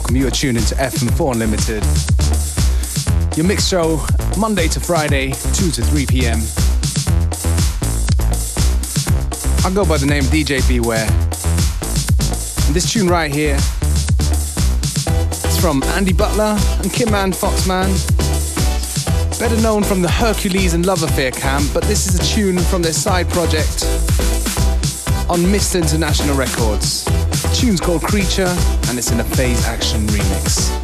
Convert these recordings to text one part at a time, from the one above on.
Welcome. You are tuned into FM4 Unlimited. Your mix show, Monday to Friday, 2 to 3 p.m. I go by the name DJ Beware. And this tune right here is from Andy Butler and Kim Ann Foxman. Better known from the Hercules and Love Affair camp, but this is a tune from their side project on Mr. International Records. The tune's called Creature and it's in a phase action remix.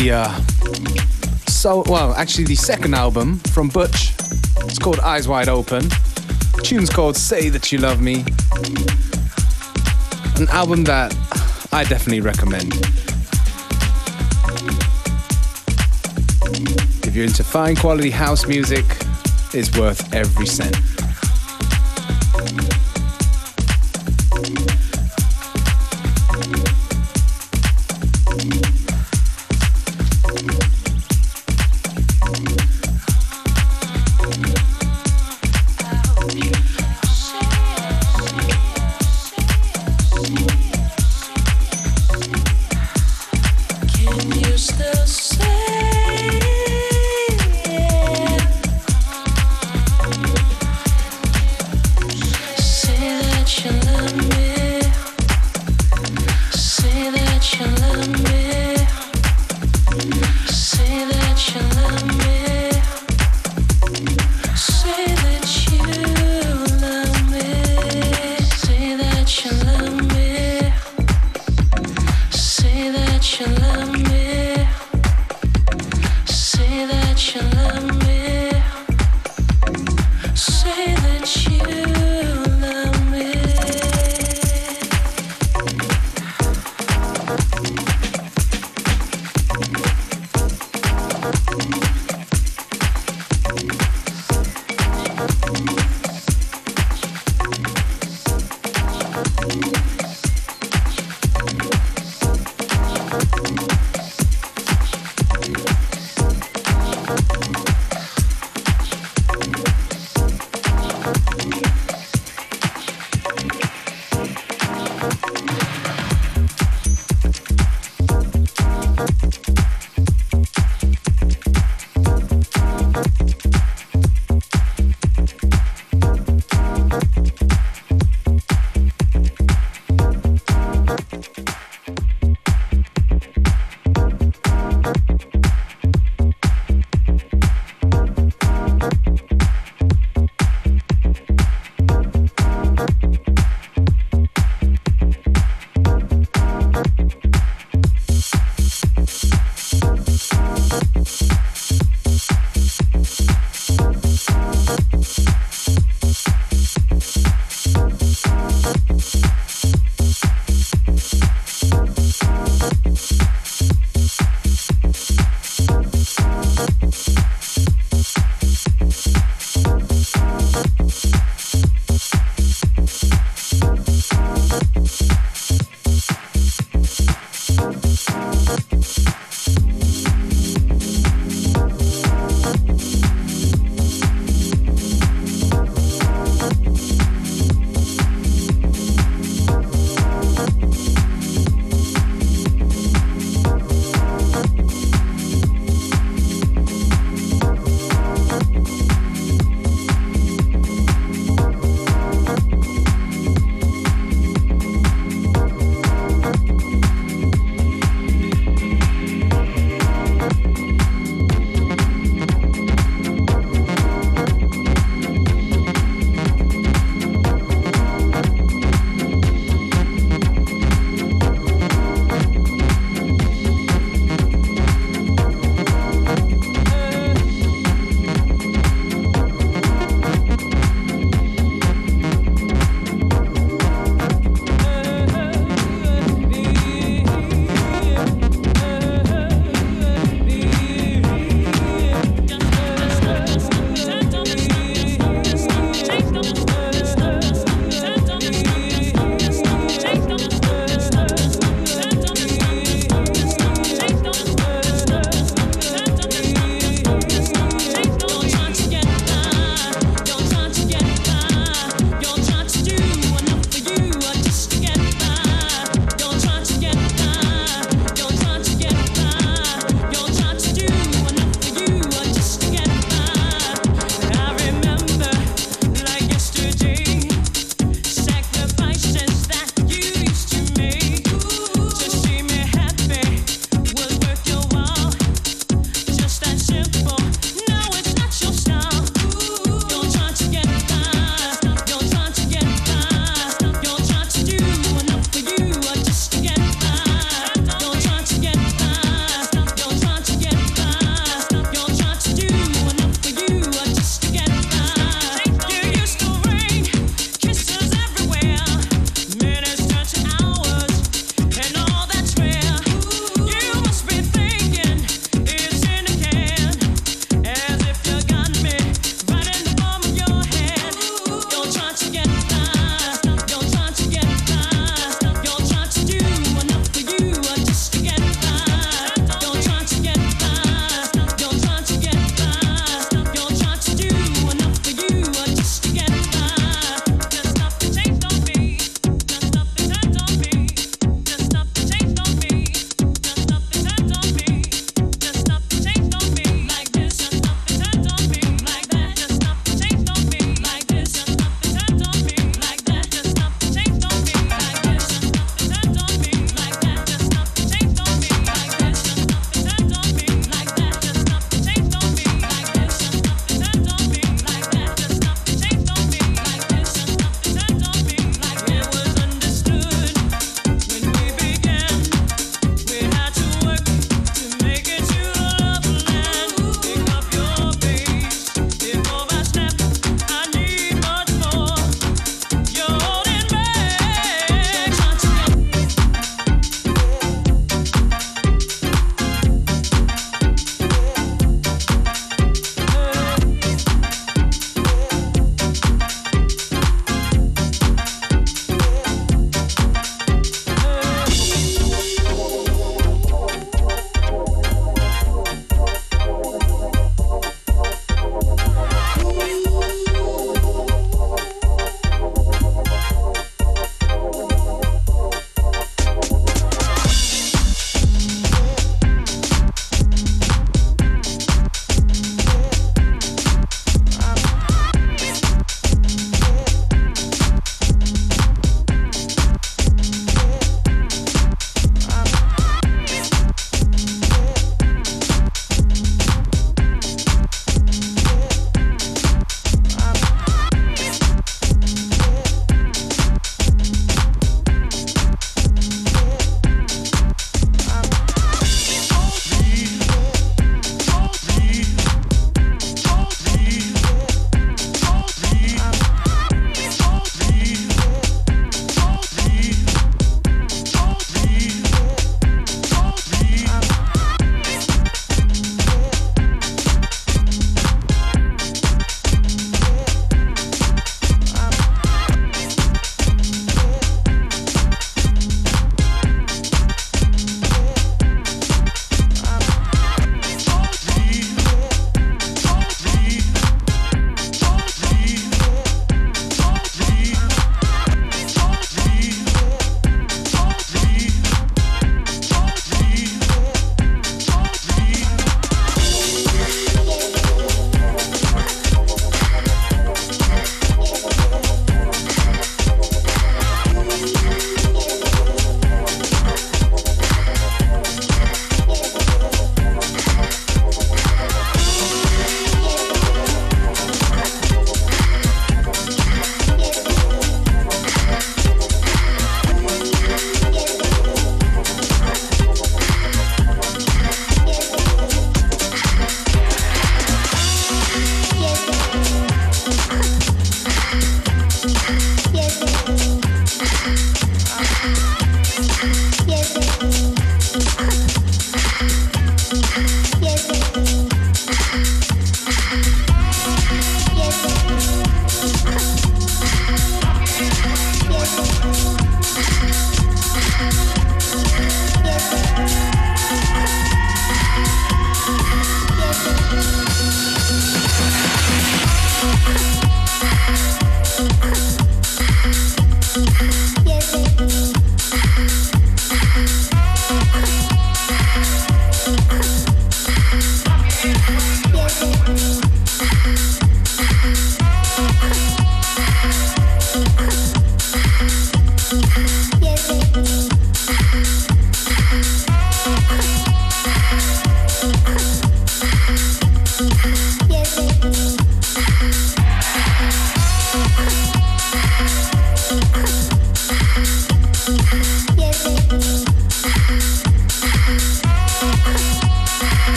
The uh, so well, actually the second album from Butch. It's called Eyes Wide Open. The tune's called Say That You Love Me. An album that I definitely recommend. If you're into fine quality house music, it's worth every cent.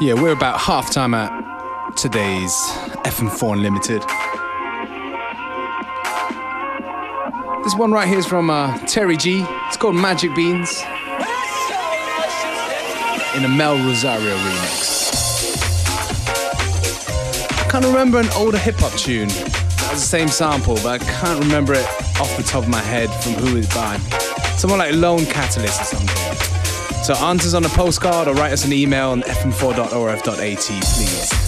Yeah, we're about half time at today's FM4 Unlimited. This one right here is from uh, Terry G. It's called Magic Beans in a Mel Rosario remix. I can't remember an older hip hop tune that has the same sample, but I can't remember it off the top of my head from who it's by. Someone like Lone Catalyst or something. So answers on a postcard or write us an email on fm4.orf.at, please.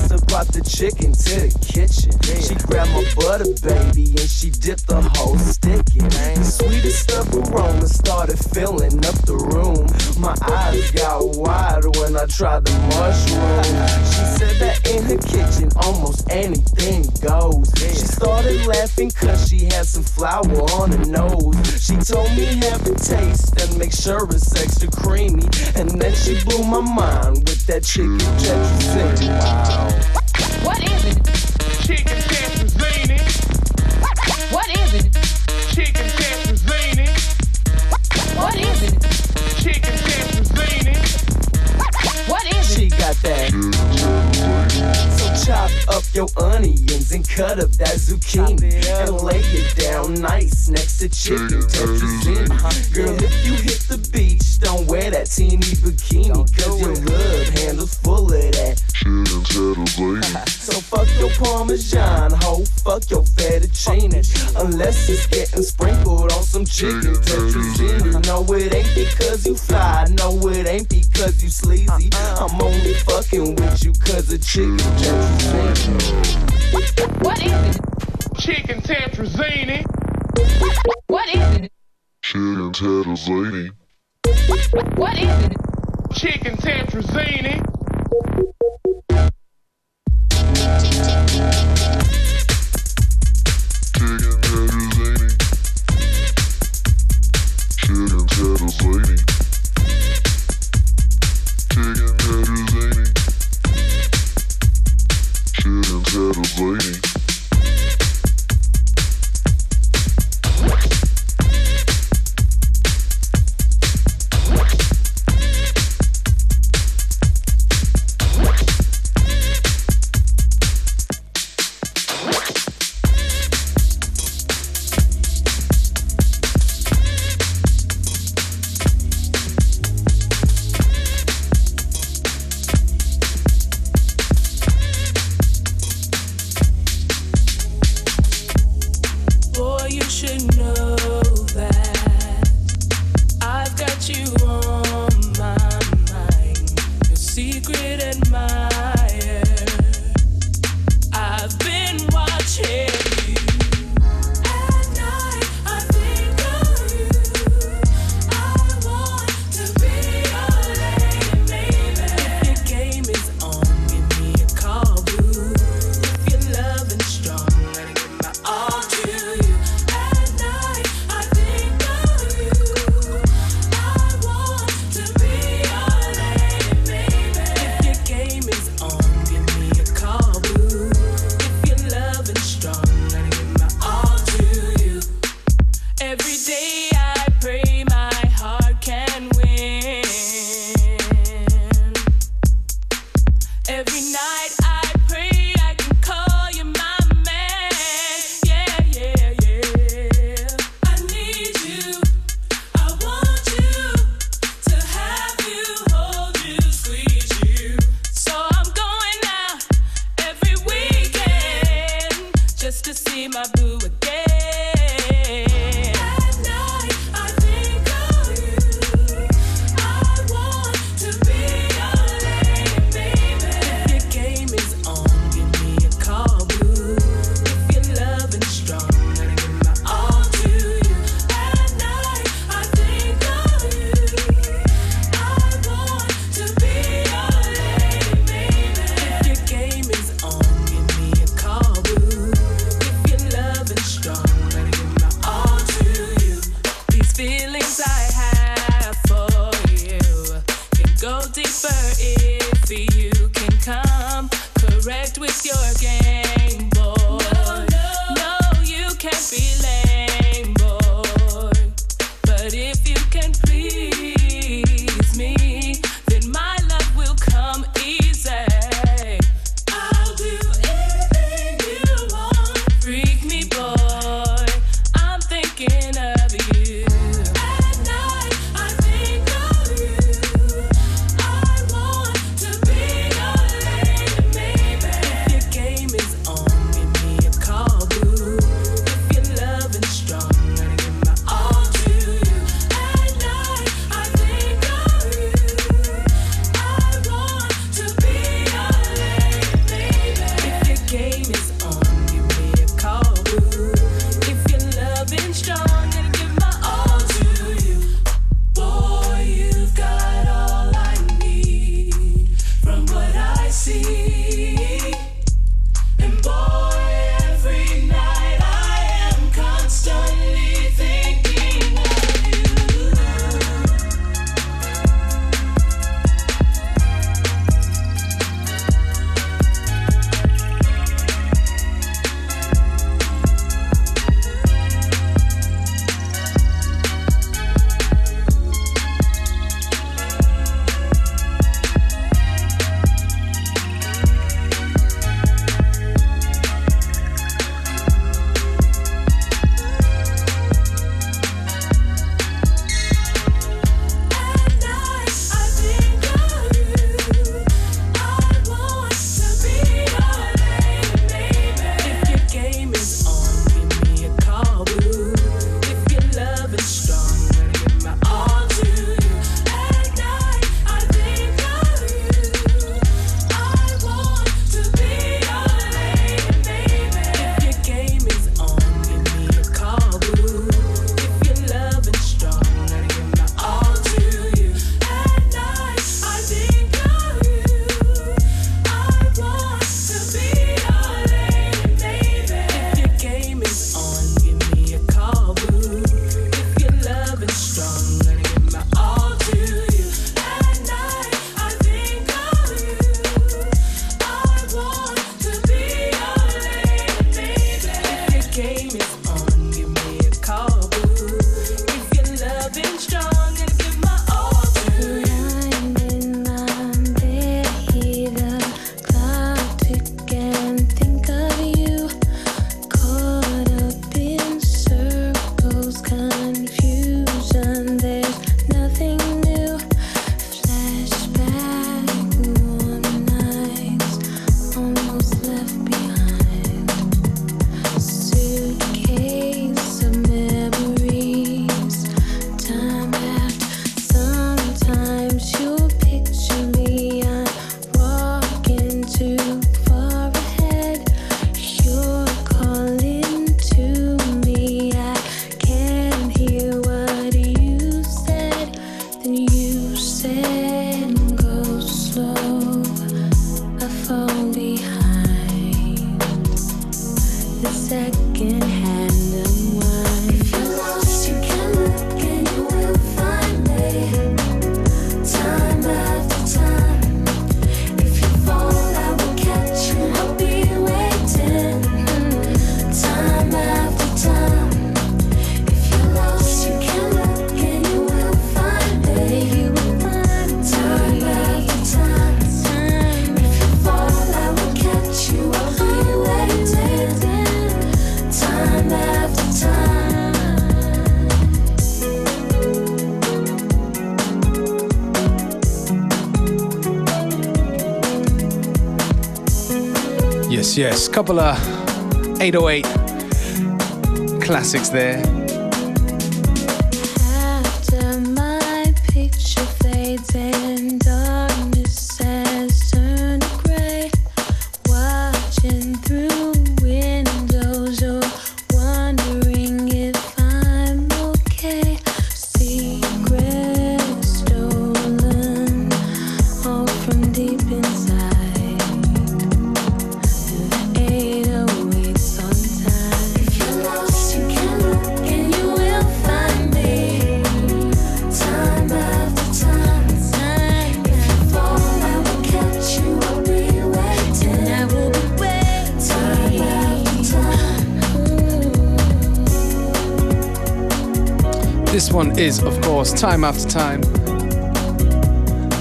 Up the brought the chicken to the kitchen. She grabbed my butter, baby, and she dipped the whole stick in. The sweetest of aroma started filling up the room. My eyes got wide when I tried the mushroom. She said that in her kitchen, almost anything goes. She started laughing cause she had some flour on her nose. She told me have a taste and make sure it's extra creamy. And then she blew my mind with that chicken tetrazzini. Wow. What is it? Chicken tetrazzini. What is it? Chicken tetrazzini. What is it? Chicken tetrazzini. What is it? She got that. So chop up your onions and cut up that zucchini and lay it down nice next to chicken tetrazzini. Girl, if you hit the beach, don't wear that teeny bikini cause your love handle's full of that. So fuck your parmesan, ho, fuck your fettuccine Unless it's getting sprinkled on some chicken tetrazzini No, it ain't because you fly, no, it ain't because you sleazy uh-uh. I'm only fucking with you cause of chicken tetrazzini What is it? Chicken tetrazzini. What is it? Chicken tetrazzini. What is it? Chicken tetrazzini. Yes, yes. Couple of 808 classics there. time after time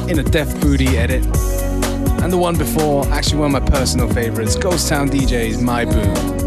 in a Def Booty edit. And the one before, actually one of my personal favorites, Ghost Town DJ's My Boo.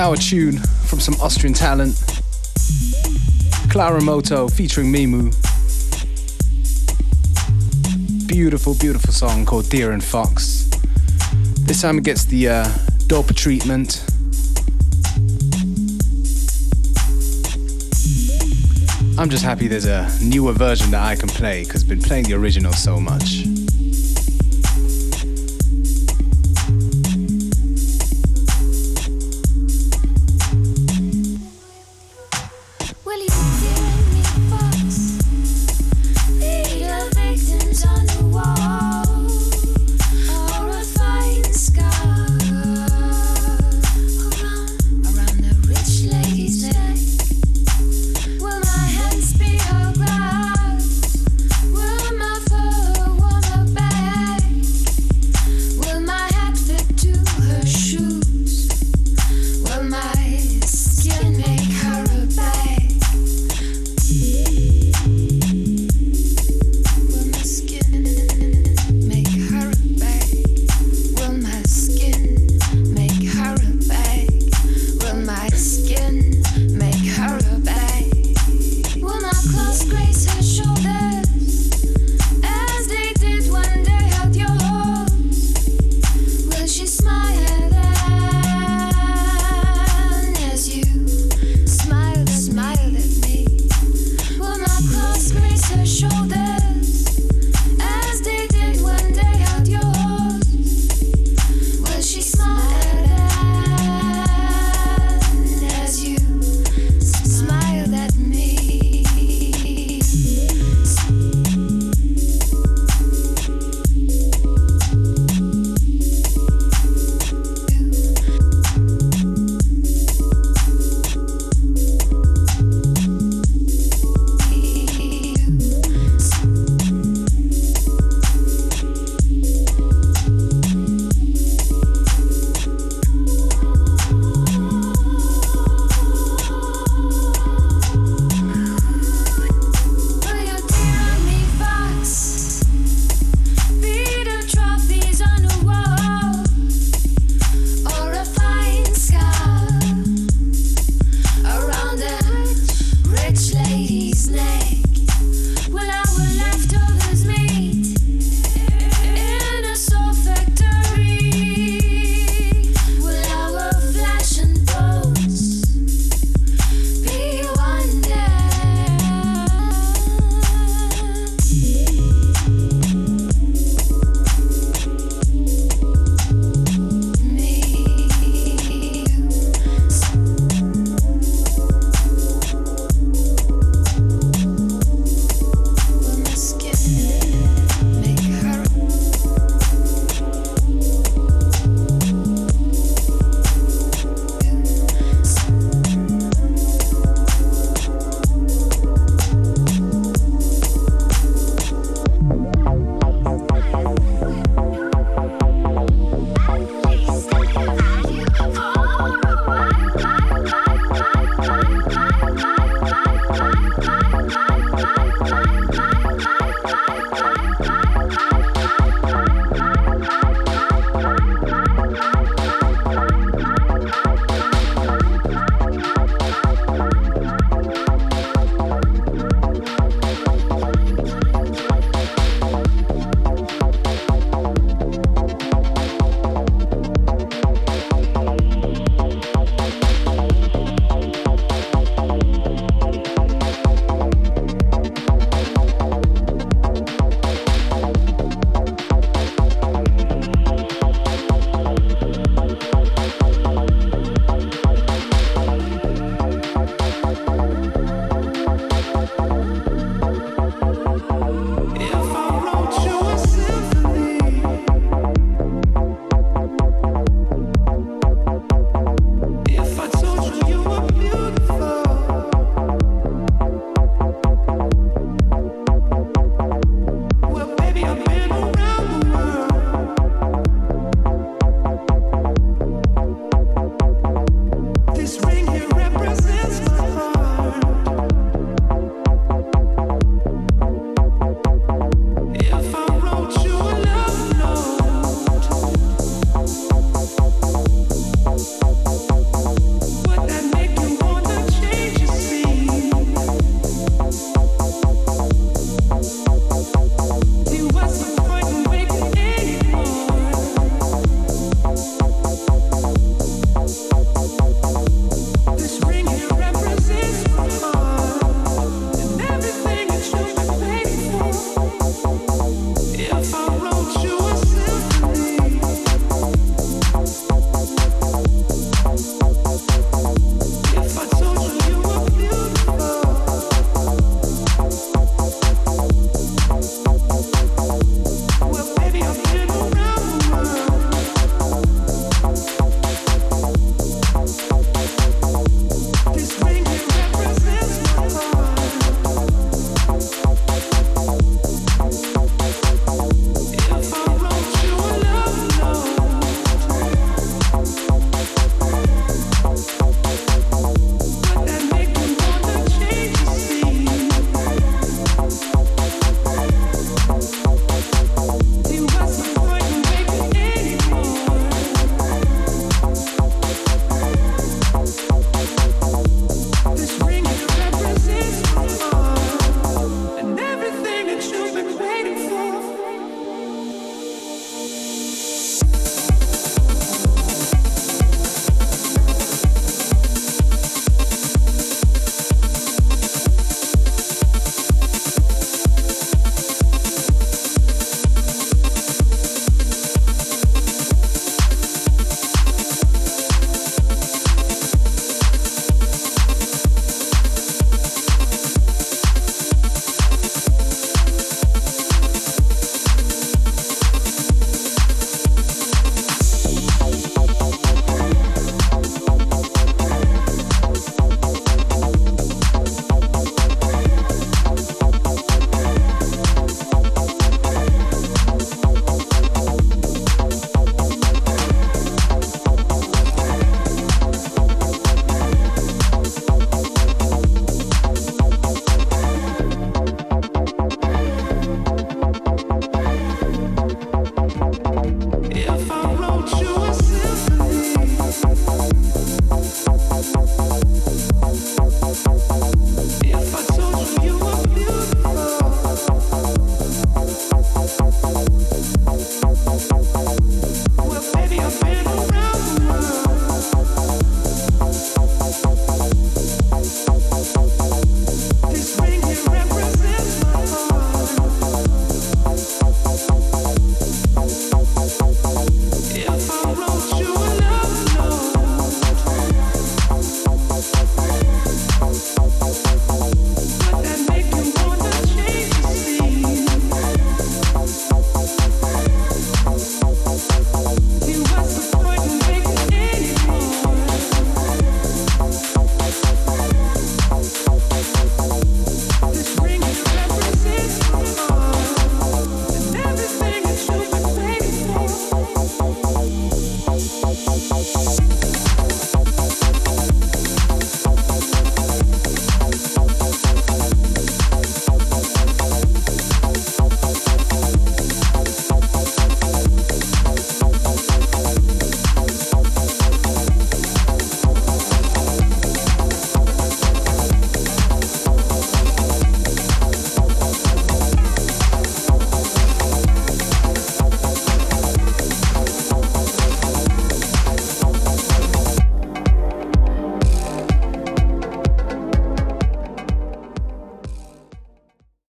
now a tune from some Austrian talent, Clara Moto featuring Mimu. Beautiful, beautiful song called Deer and Fox. This time it gets the uh, dope treatment. I'm just happy there's a newer version that I can play because I've been playing the original so much.